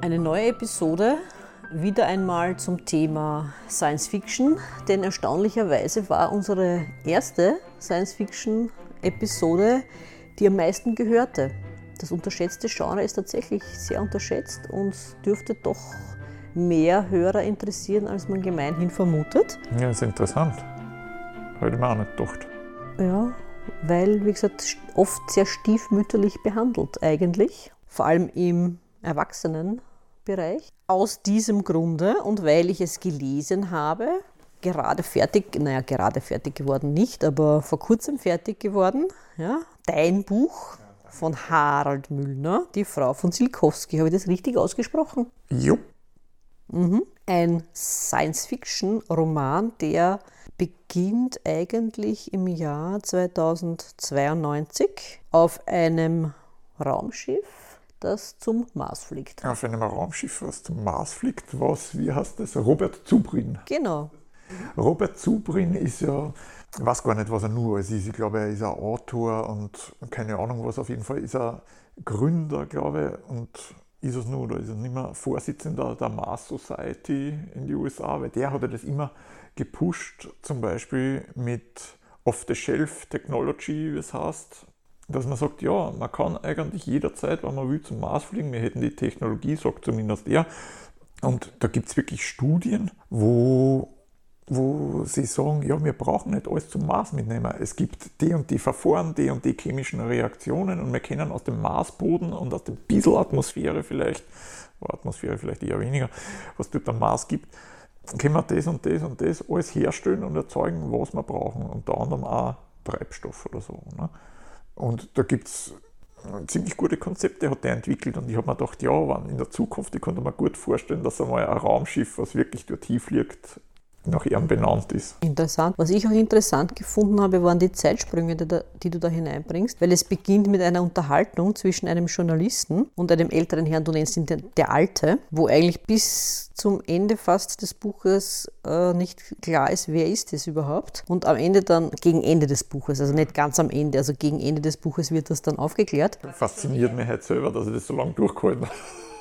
Eine neue Episode, wieder einmal zum Thema Science Fiction, denn erstaunlicherweise war unsere erste Science Fiction Episode die am meisten gehörte. Das unterschätzte Genre ist tatsächlich sehr unterschätzt und dürfte doch mehr Hörer interessieren, als man gemeinhin vermutet. Ja, ist interessant. Hätte mir auch nicht gedacht. Ja, weil, wie gesagt, oft sehr stiefmütterlich behandelt eigentlich, vor allem im Erwachsenenbereich. Aus diesem Grunde und weil ich es gelesen habe, gerade fertig, naja, gerade fertig geworden nicht, aber vor kurzem fertig geworden, ja, dein Buch von Harald Müllner, die Frau von Silkowski. Habe ich das richtig ausgesprochen? Jo. Mhm. Ein Science-Fiction-Roman, der beginnt eigentlich im Jahr 2092 auf einem Raumschiff, das zum Mars fliegt. Auf einem Raumschiff, was zum Mars fliegt, was, wie heißt das? Robert Zubrin. Genau. Robert Zubrin ist ja, ich weiß gar nicht, was er nur ist. Ich glaube, er ist ein Autor und keine Ahnung was. Auf jeden Fall ist er Gründer, glaube ich, und ist es nur oder ist er nicht mehr Vorsitzender der Mars Society in die USA, weil der hat ja das immer gepusht, zum Beispiel mit Off-the-Shelf-Technology, wie es heißt, dass man sagt, ja, man kann eigentlich jederzeit, wenn man will, zum Mars fliegen. Wir hätten die Technologie, sagt zumindest er. Und da gibt es wirklich Studien, wo wo sie sagen, ja, wir brauchen nicht alles zum Mars mitnehmen. Es gibt die und die Verfahren, die und die chemischen Reaktionen und wir können aus dem Marsboden und aus dem bisschen Atmosphäre vielleicht, Atmosphäre vielleicht eher weniger, was dort am Mars gibt, können wir das und das und das alles herstellen und erzeugen, was wir brauchen. Unter anderem auch Treibstoff oder so. Ne? Und da gibt es ziemlich gute Konzepte hat er entwickelt und ich habe mir gedacht, ja, wann in der Zukunft, ich konnte mir gut vorstellen, dass einmal ein Raumschiff, was wirklich dort hinfliegt, nach ihm benannt ist. Interessant. Was ich auch interessant gefunden habe, waren die Zeitsprünge, die, da, die, du da hineinbringst, weil es beginnt mit einer Unterhaltung zwischen einem Journalisten und einem älteren Herrn, du nennst ihn der, der Alte, wo eigentlich bis zum Ende fast des Buches äh, nicht klar ist, wer ist es überhaupt. Und am Ende dann, gegen Ende des Buches, also nicht ganz am Ende, also gegen Ende des Buches wird das dann aufgeklärt. Fasziniert mich halt selber, dass ich das so lange durchgehalten habe.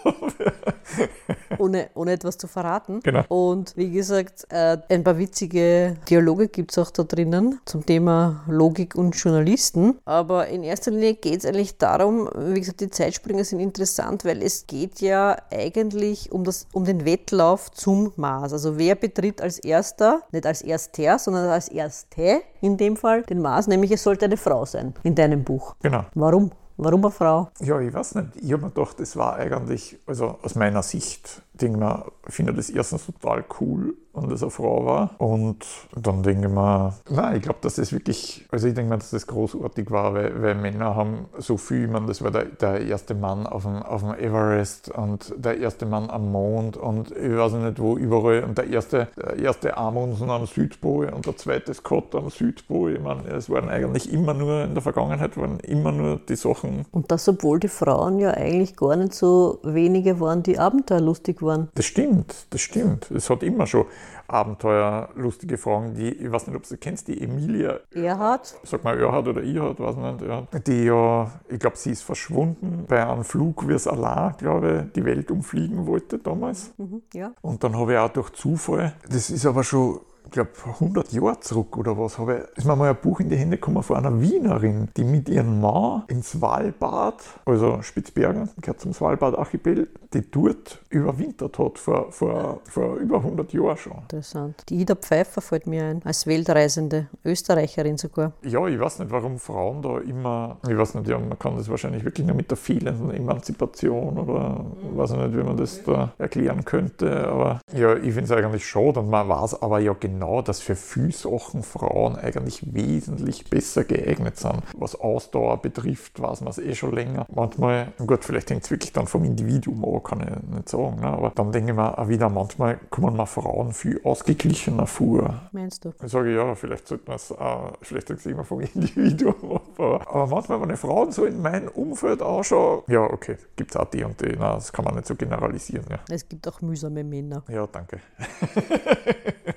ohne, ohne etwas zu verraten. Genau. Und wie gesagt, äh, ein paar witzige Dialoge gibt es auch da drinnen zum Thema Logik und Journalisten. Aber in erster Linie geht es eigentlich darum, wie gesagt, die Zeitspringer sind interessant, weil es geht ja eigentlich um, das, um den Wettlauf zum Mars. Also wer betritt als erster, nicht als erster, sondern als erste in dem Fall den Mars, nämlich es sollte eine Frau sein in deinem Buch. Genau. Warum? Warum eine Frau? Ja, ich weiß nicht. Ich habe mir gedacht, das war eigentlich, also aus meiner Sicht, denke mir, finde das erstens total cool, wenn das eine Frau war. Und dann denke ich mir, nein, ich glaube, dass das wirklich, also ich denke mir, dass das großartig war, weil, weil Männer haben so viel, ich meine, das war der, der erste Mann auf dem, auf dem Everest und der erste Mann am Mond und ich weiß nicht wo, überall und der erste, der erste Amundsen am Südpol und der zweite Scott am Südpol. Ich meine, es waren eigentlich immer nur, in der Vergangenheit waren immer nur die Sachen. Und das, obwohl die Frauen ja eigentlich gar nicht so wenige waren, die abenteuerlustig waren. Das stimmt, das stimmt. Es hat immer schon abenteuerlustige Fragen, die, ich weiß nicht, ob du kennst, die Emilia Erhard. Sag mal Erhard oder Erhard, weiß nicht. Ja. Die ja, ich glaube, sie ist verschwunden bei einem Flug, wie es allein, glaube ich, die Welt umfliegen wollte damals. Mhm, ja. Und dann habe ich auch durch Zufall, das ist aber schon ich glaube, 100 Jahre zurück oder was, habe ich, ist mir mal ein Buch in die Hände gekommen von einer Wienerin, die mit ihrem Mann ins Svalbard, also Spitzbergen, gehört zum Svalbard-Archipel, die dort überwintert hat, vor, vor, vor über 100 Jahren schon. Interessant. Die Ida Pfeiffer fällt mir ein, als Weltreisende, Österreicherin sogar. Ja, ich weiß nicht, warum Frauen da immer, ich weiß nicht, ja, man kann das wahrscheinlich wirklich nur mit der fehlenden Emanzipation oder ich weiß nicht, wie man das da erklären könnte, aber ja, ich finde es eigentlich schade und man weiß aber ja genau, dass für viele Sachen Frauen eigentlich wesentlich besser geeignet sind. Was Ausdauer betrifft, weiß man es eh schon länger. Manchmal, gut, vielleicht hängt es wirklich dann vom Individuum ab, kann ich nicht sagen, ne? aber dann denke ich mir auch wieder, manchmal kommen mir Frauen viel ausgeglichener vor. Meinst du? Ich sage ja, vielleicht sollte man es auch, vielleicht ich immer vom Individuum ab, aber, manchmal, wenn ich Frauen so in meinem Umfeld anschaue, ja, okay, gibt es auch die und die, Nein, das kann man nicht so generalisieren. Ja, Es gibt auch mühsame Männer. ja danke.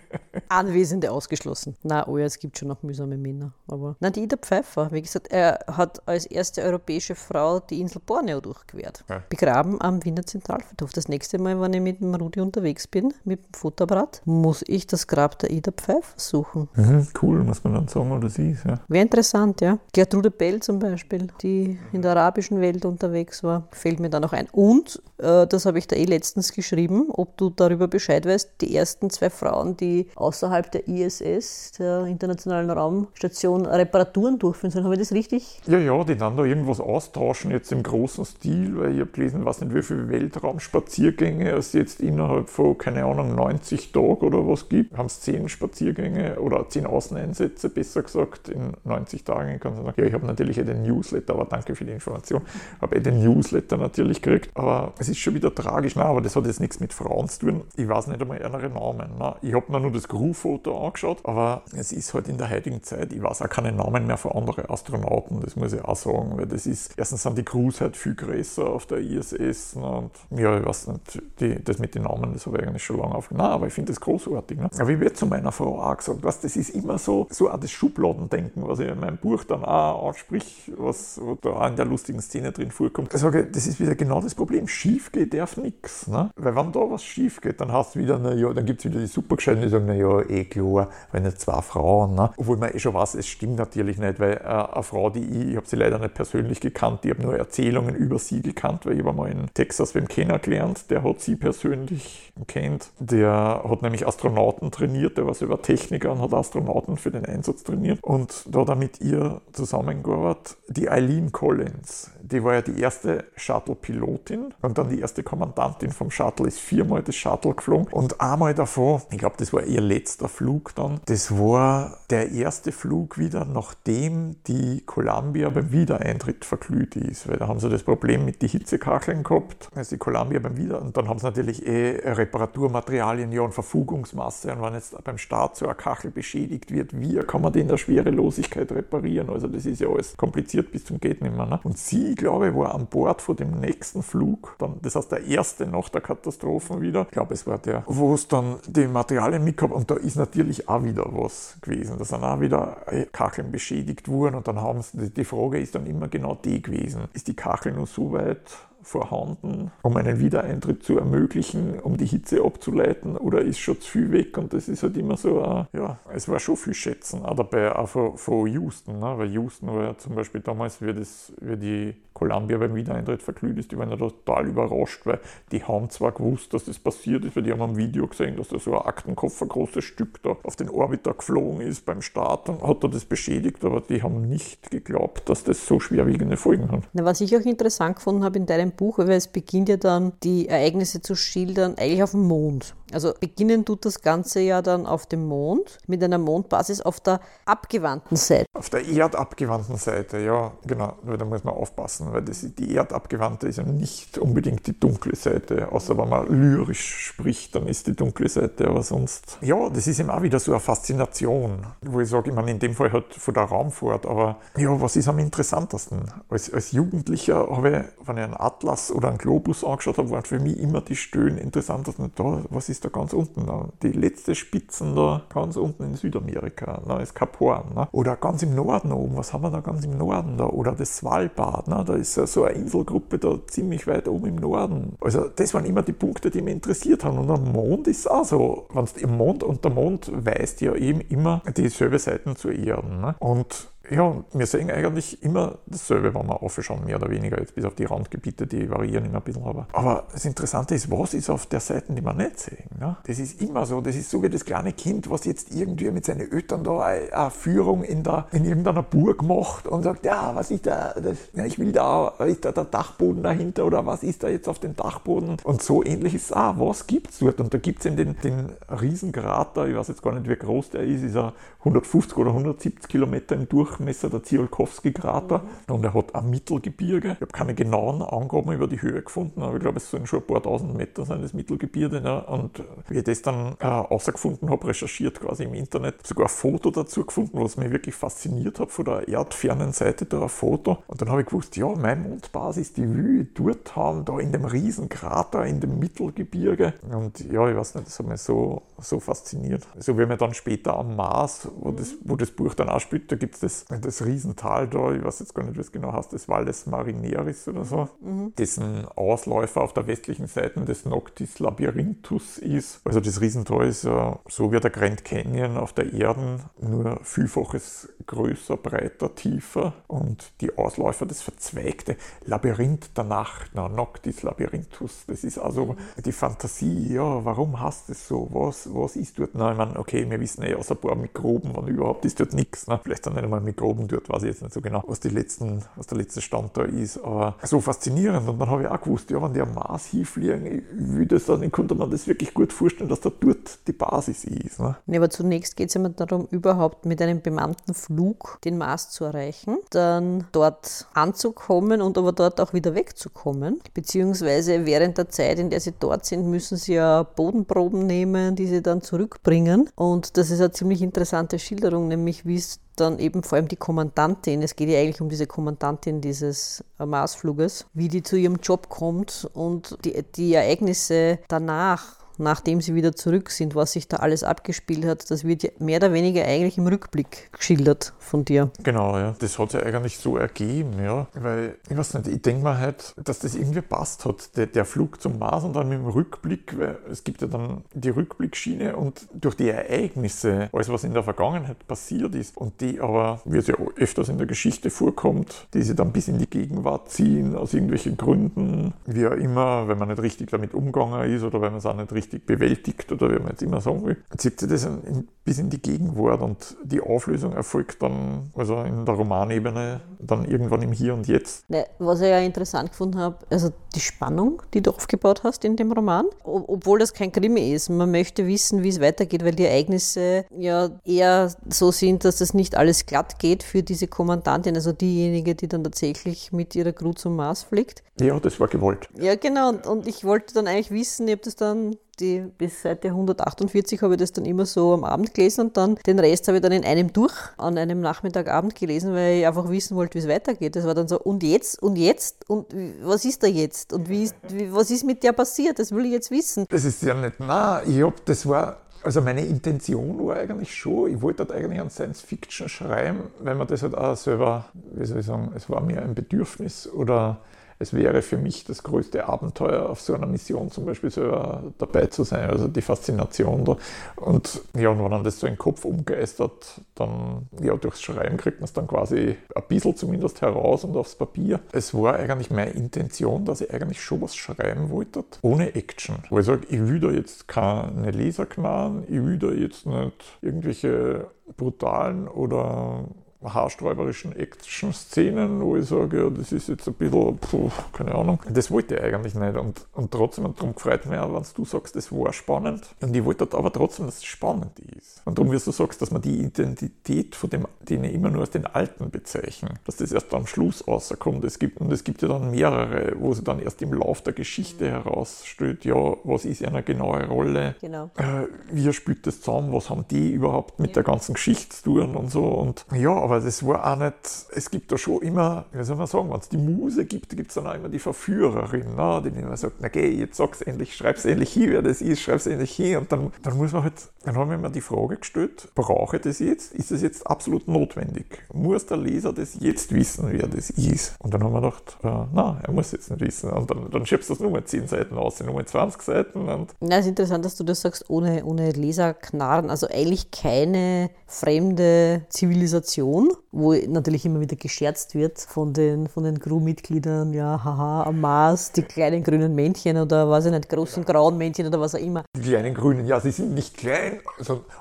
Anwesende ausgeschlossen. Na, oh ja, es gibt schon noch mühsame Männer. Aber na, die Ida Pfeiffer, wie gesagt, er hat als erste europäische Frau die Insel Borneo durchquert. Ja. Begraben am Wiener Zentralfriedhof. Das nächste Mal, wenn ich mit dem Rudi unterwegs bin, mit dem Fotoapparat, muss ich das Grab der Ida Pfeiffer suchen. Mhm, cool, muss man dann sagen, oder sie ist. Ja. Wäre interessant, ja. Gertrude Bell zum Beispiel, die in der arabischen Welt unterwegs war, fällt mir da noch ein. Und, äh, das habe ich da eh letztens geschrieben, ob du darüber Bescheid weißt, die ersten zwei Frauen, die außerhalb der ISS, der Internationalen Raumstation, Reparaturen durchführen sollen. Habe ich das richtig? Ja, ja, die dann da irgendwas austauschen, jetzt im großen Stil, weil ich habe gelesen, was nicht, wie viele Weltraumspaziergänge es jetzt innerhalb von, keine Ahnung, 90 Tagen oder was gibt. Haben es 10 Spaziergänge oder 10 Außeneinsätze, besser gesagt, in 90 Tagen. Ich kann sagen, ja, ich habe natürlich den Newsletter, aber danke für die Information. Habe eh den Newsletter natürlich gekriegt, aber es ist schon wieder tragisch. Nein, aber das hat jetzt nichts mit Frauen zu tun. Ich weiß nicht einmal ihre Namen. Ne? Ich habe nur das Crew-Foto angeschaut, aber es ist halt in der heutigen Zeit, ich weiß auch keine Namen mehr von anderen Astronauten, das muss ich auch sagen, weil das ist, erstens sind die Crews halt viel größer auf der ISS und ja, ich weiß nicht, die, das mit den Namen, das habe ich eigentlich schon lange aufgenommen, aber ich finde das großartig. Ne? Aber ich werde zu meiner Frau auch gesagt, was, das ist immer so, so auch das Schubladendenken, was ich in meinem Buch dann auch ansprich, was da auch in der lustigen Szene drin vorkommt. Ich sage, das ist wieder genau das Problem, schief geht darf nichts. Ne? Weil wenn da was schief geht, dann hast du wieder, na ja, dann gibt es wieder die Supergescheiten, die sagen, naja, eh klar, wenn jetzt zwei Frauen, ne? obwohl man eh schon weiß, es stimmt natürlich nicht, weil äh, eine Frau, die ich, ich habe sie leider nicht persönlich gekannt, ich habe nur Erzählungen über sie gekannt, weil ich war mal in Texas wem kennengelernt, der hat sie persönlich kennt. Der hat nämlich Astronauten trainiert, der war selber Techniker und hat Astronauten für den Einsatz trainiert und da hat er mit ihr zusammengearbeitet. Die Eileen Collins, die war ja die erste Shuttle-Pilotin und dann die erste Kommandantin vom Shuttle, ist viermal das Shuttle geflogen und einmal davor, ich glaube, das war ihr letzter Flug dann, das war der erste Flug wieder, nachdem die Columbia beim Wiedereintritt verglüht ist, weil da haben sie das Problem mit den Hitzekacheln gehabt, also die Columbia beim Wieder und dann haben sie natürlich eh Reparaturmaterialien, ja und Verfugungsmasse und wenn jetzt beim Start so eine Kachel beschädigt wird, wie kann man die in der Schwerelosigkeit reparieren? Also das ist ja alles kompliziert bis zum geht nicht. Ne? Und sie, glaube ich, war an Bord von dem nächsten Flug, dann, das heißt der erste nach der Katastrophe wieder, ich glaube es war der, wo es dann die Materialien mitgehabt und da ist natürlich auch wieder was gewesen. Da sind auch wieder Kacheln beschädigt worden und dann haben sie, die Frage ist dann immer genau die gewesen, ist die Kachel nur so weit vorhanden, um einen Wiedereintritt zu ermöglichen, um die Hitze abzuleiten, oder ist schon zu viel weg? Und das ist halt immer so, äh, ja, es war schon viel Schätzen, auch dabei auch von, von Houston, ne? weil Houston war ja zum Beispiel damals, wie, das, wie die Columbia beim Wiedereintritt verglüht ist, die waren ja total überrascht, weil die haben zwar gewusst, dass das passiert ist, weil die haben am Video gesehen, dass da so ein Aktenkoffer großes Stück da auf den Orbiter geflogen ist beim Start und hat er das beschädigt, aber die haben nicht geglaubt, dass das so schwerwiegende Folgen hat. Na, was ich auch interessant gefunden habe in deinem Buch, weil es beginnt ja dann, die Ereignisse zu schildern, eigentlich auf dem Mond. Also beginnen tut das Ganze ja dann auf dem Mond mit einer Mondbasis auf der abgewandten Seite. Auf der erdabgewandten Seite, ja, genau. Da muss man aufpassen, weil das, die erdabgewandte ist ja nicht unbedingt die dunkle Seite, außer wenn man lyrisch spricht, dann ist die dunkle Seite, aber sonst. Ja, das ist eben auch wieder so eine Faszination, wo ich sage, ich meine, in dem Fall halt von der Raumfahrt, aber ja, was ist am interessantesten? Als, als Jugendlicher habe ich, wenn ich einen Atlas oder einen Globus angeschaut habe, waren für mich immer die Stöhnen interessantesten. Da, was ist ist da ganz unten. Da. Die letzte Spitzen da ganz unten in Südamerika, da ist Kap Horn. Ne? Oder ganz im Norden oben, was haben wir da ganz im Norden da? Oder das Svalbard, ne? da ist so eine Inselgruppe da ziemlich weit oben im Norden. Also das waren immer die Punkte, die mich interessiert haben. Und am Mond ist es auch so. Wenn's im Mond und der Mond weist ja eben immer dieselbe Seiten zur Erde. Ne? Und ja, wir sehen eigentlich immer dasselbe, wenn wir aufschauen, mehr oder weniger, jetzt bis auf die Randgebiete, die variieren immer ein bisschen. Aber, aber das Interessante ist, was ist auf der Seite, die wir nicht sehen? Ne? Das ist immer so, das ist so wie das kleine Kind, was jetzt irgendwie mit seinen Eltern da eine Führung in, der, in irgendeiner Burg macht und sagt, ja, was ist da, das, ja, ich will da, ist da der Dachboden dahinter oder was ist da jetzt auf dem Dachboden? Und so ähnlich ist es auch, was gibt es dort? Und da gibt es eben den, den Riesenkrater, ich weiß jetzt gar nicht, wie groß der ist, ist er 150 oder 170 Kilometer im Durchmesser Durchmesser, der Tsiolkovsky-Krater. Mhm. Und er hat ein Mittelgebirge. Ich habe keine genauen Angaben über die Höhe gefunden, aber ich glaube, es sollen schon ein paar tausend Meter sein, das Mittelgebirge. Ne? Und wie ich das dann äh, außergefunden habe, recherchiert quasi im Internet, sogar ein Foto dazu gefunden, was mich wirklich fasziniert hat, von der erdfernen Seite da ein Foto. Und dann habe ich gewusst, ja, meine Mondbasis, die will ich dort haben, da in dem riesen Krater, in dem Mittelgebirge. Und ja, ich weiß nicht, das hat mich so, so fasziniert. So wie man dann später am Mars, wo, das, wo das Buch dann auch spielt, da gibt es das, das Riesental da, ich weiß jetzt gar nicht, wie es genau heißt, das Valles Marineris oder so, mhm. dessen Ausläufer auf der westlichen Seite des Noctis Labyrinthus ist. Also das Riesental ist ja so wie der Grand Canyon auf der Erde, nur vielfaches größer, breiter, tiefer und die Ausläufer, das verzweigte Labyrinth der Nacht, na, Noctis Labyrinthus, das ist also die Fantasie, ja, warum hast du es so, was, was ist dort? Na, ich meine, okay, wir wissen eh aus ein paar Mikroben, wenn überhaupt ist dort nichts, vielleicht sind nicht einmal Mikroben dort, weiß ich jetzt nicht so genau, was, die letzten, was der letzte Stand da ist, aber so faszinierend und dann habe ich auch gewusst, ja, wenn die am Mars hinfliegen, ich, will das dann, ich konnte mir das wirklich gut vorstellen, dass da dort die Basis ist. Ne? Nee, aber zunächst geht es immer darum, überhaupt mit einem bemannten Flug den Mars zu erreichen, dann dort anzukommen und aber dort auch wieder wegzukommen. Beziehungsweise während der Zeit, in der sie dort sind, müssen sie ja Bodenproben nehmen, die sie dann zurückbringen. Und das ist eine ziemlich interessante Schilderung, nämlich wie es dann eben vor allem die Kommandantin, es geht ja eigentlich um diese Kommandantin dieses Marsfluges, wie die zu ihrem Job kommt und die, die Ereignisse danach nachdem sie wieder zurück sind, was sich da alles abgespielt hat, das wird ja mehr oder weniger eigentlich im Rückblick geschildert von dir. Genau, ja. Das hat sich eigentlich so ergeben, ja. Weil, ich weiß nicht, ich denke mal halt, dass das irgendwie passt hat, der, der Flug zum Mars und dann mit dem Rückblick, weil es gibt ja dann die Rückblickschiene und durch die Ereignisse, alles was in der Vergangenheit passiert ist und die aber, wie es ja öfters in der Geschichte vorkommt, die sie dann bis in die Gegenwart ziehen, aus irgendwelchen Gründen, wie auch immer, wenn man nicht richtig damit umgegangen ist oder wenn man es auch nicht richtig richtig bewältigt oder wie man jetzt immer sagen will, zieht sich das in, bis in die Gegenwart und die Auflösung erfolgt dann, also in der Romanebene, dann irgendwann im Hier und Jetzt. Ne, was ich ja interessant gefunden habe, also die Spannung, die du aufgebaut hast in dem Roman, obwohl das kein Krimi ist. Man möchte wissen, wie es weitergeht, weil die Ereignisse ja eher so sind, dass es nicht alles glatt geht für diese Kommandantin, also diejenige, die dann tatsächlich mit ihrer Crew zum Mars fliegt. Ja, das war gewollt. Ja, genau. Und, und ich wollte dann eigentlich wissen, ich habe das dann die, bis Seite 148 habe ich das dann immer so am Abend gelesen und dann den Rest habe ich dann in einem durch an einem Nachmittagabend gelesen, weil ich einfach wissen wollte, wie es weitergeht. Das war dann so, und jetzt, und jetzt, und was ist da jetzt? Und wie, wie was ist mit der passiert? Das will ich jetzt wissen. Das ist ja nicht, na, ich hab, das war also meine Intention war eigentlich schon, ich wollte dort eigentlich an Science Fiction schreiben, weil man das halt auch selber, wie soll ich sagen, es war mir ein Bedürfnis oder es wäre für mich das größte Abenteuer, auf so einer Mission zum Beispiel selber dabei zu sein. Also die Faszination da. Und ja, und wenn man das so den Kopf umgeistert, dann ja, durchs Schreiben kriegt man es dann quasi ein bisschen zumindest heraus und aufs Papier. Es war eigentlich meine Intention, dass ich eigentlich schon was schreiben wollte, ohne Action. Wo ich sage, ich will da jetzt keine Leser knallen, ich will da jetzt nicht irgendwelche brutalen oder haarsträuberischen Action-Szenen, wo ich sage, ja, das ist jetzt ein bisschen, puh, keine Ahnung. Das wollte ich eigentlich nicht. Und, und trotzdem, und darum freut mich auch, wenn du sagst, das war spannend. Und ich wollte aber trotzdem, dass es spannend ist. Und darum, wie du sagst, dass man die Identität von dem, den ich immer nur als den Alten bezeichne, dass das erst am Schluss rauskommt. Es gibt, und es gibt ja dann mehrere, wo sie dann erst im Lauf der Geschichte mhm. herausstellt, ja, was ist eine genaue Rolle? Genau. Äh, wie spielt das zusammen? Was haben die überhaupt mit ja. der ganzen Geschichte zu tun und so? Und ja, aber das war auch nicht, es gibt da schon immer, wie soll man sagen, wenn es die Muse gibt, gibt es dann auch immer die Verführerin, ne, die immer sagt, na geh, jetzt sag's endlich, schreib's endlich hin, wer das ist, schreib's endlich hin. Und dann, dann muss man halt, dann haben wir mir die Frage gestellt, brauche ich das jetzt? Ist das jetzt absolut notwendig? Muss der Leser das jetzt wissen, wer das ist? Und dann haben wir gedacht, äh, na, er muss jetzt nicht wissen. Und dann, dann schiebst du das nur mit 10 Seiten aus, nur mit 20 Seiten. Und es ist interessant, dass du das sagst, ohne, ohne Leserknarren, also eigentlich keine fremde Zivilisation Moon, wo natürlich immer wieder gescherzt wird von den, von den Crewmitgliedern, ja, haha, am Mars, die kleinen grünen Männchen oder was ich nicht, großen grauen Männchen oder was auch immer. Die kleinen grünen, ja, sie sind nicht klein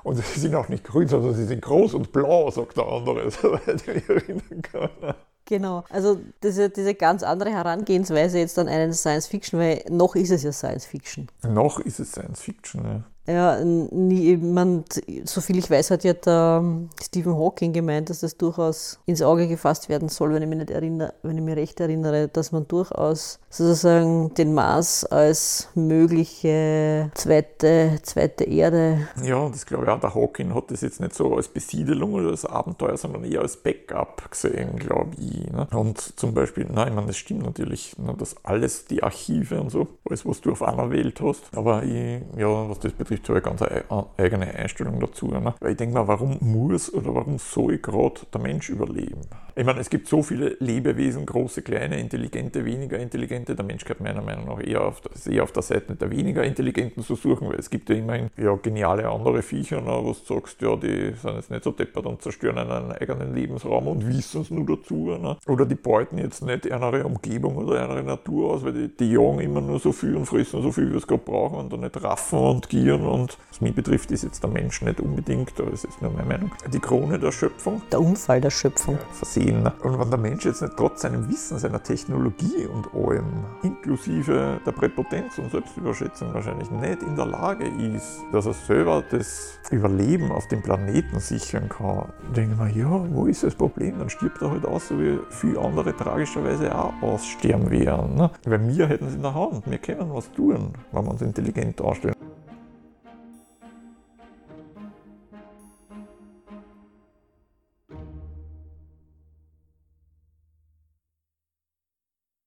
und sie sind auch nicht grün, sondern sie sind groß und blau, sagt der andere, soweit ich mich erinnern kann. Genau, also diese, diese ganz andere Herangehensweise jetzt an einen Science Fiction, weil noch ist es ja Science Fiction. Noch ist es Science Fiction, ja. Ja, niemand, soviel ich weiß, hat ja der Stephen Hawking gemeint, dass das durchaus ins Auge gefasst werden soll, wenn ich mich nicht erinnere, wenn ich mich recht erinnere, dass man durchaus sozusagen den Mars als mögliche zweite, zweite Erde. Ja, das glaube ich auch. Der Hawking hat das jetzt nicht so als Besiedelung oder als Abenteuer, sondern eher als Backup gesehen, glaube ich. Ne? Und zum Beispiel, nein, ich meine, das stimmt natürlich, ne, dass alles, die Archive und so, alles, was du auf einer Welt hast. Aber ich, ja, was das betrifft, ich ganz eine eigene Einstellung dazu. Ne? Weil ich denke mal, warum muss oder warum soll gerade der Mensch überleben? Ich meine, es gibt so viele Lebewesen, große, kleine, intelligente, weniger intelligente. Der Mensch gehört meiner Meinung nach eher auf, der, eher auf der Seite der weniger intelligenten zu suchen, weil es gibt ja immerhin ja, geniale andere Viecher, ne, wo du sagst, ja, die sind jetzt nicht so deppert und zerstören einen eigenen Lebensraum und wissen es nur dazu. Ne? Oder die beuten jetzt nicht eine Umgebung oder eine Natur aus, weil die, die jagen immer nur so viel und fressen so viel, wie es gerade brauchen und dann nicht raffen und gieren. Und was mich betrifft, ist jetzt der Mensch nicht unbedingt, aber das ist nur meine Meinung, die Krone der Schöpfung. Der Unfall der Schöpfung. Ja, sehen. Und wenn der Mensch jetzt nicht trotz seinem Wissen, seiner Technologie und allem, inklusive der Präpotenz und Selbstüberschätzung wahrscheinlich nicht in der Lage ist, dass er selber das Überleben auf dem Planeten sichern kann, denke ich mir, ja, wo ist das Problem? Dann stirbt er halt aus, so wie viele andere tragischerweise auch aussterben werden. Ne? Weil wir hätten es in der Hand, wir können was tun, wenn wir uns intelligent darstellen.